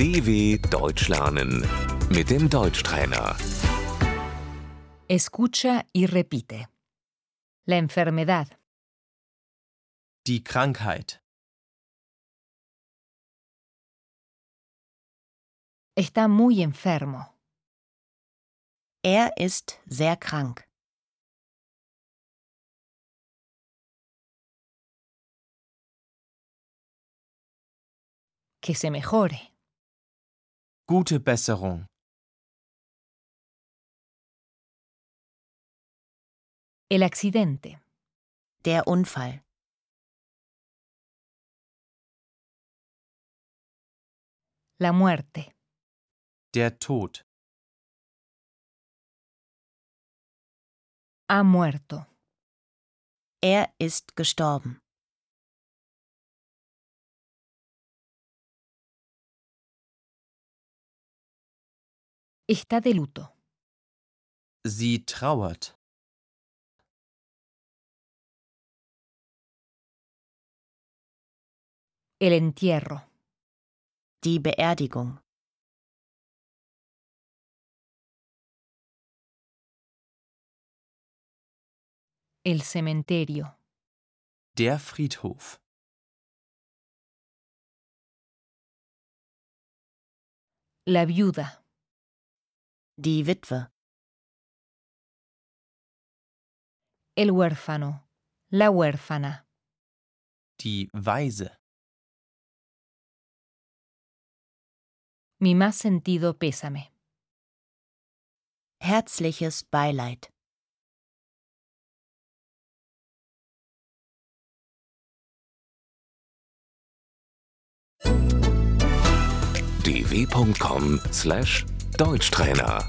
DW Deutsch lernen mit dem Deutschtrainer. Escucha y repite. La enfermedad, Die Krankheit. está muy enfermo. Er ist sehr krank. Que se mejore. Gute Besserung. El accidente, Der Unfall. la muerte, Der Tod. ha muerto. Er ist gestorben. Está de luto. Sie trauert. El entierro, Die Beerdigung. el cementerio, Der Friedhof. la viuda, Die Witwe. el huérfano, la huérfana, Die Weise. mi más sentido pésame. Herzliches Beileid. dw.com/deutschtrainer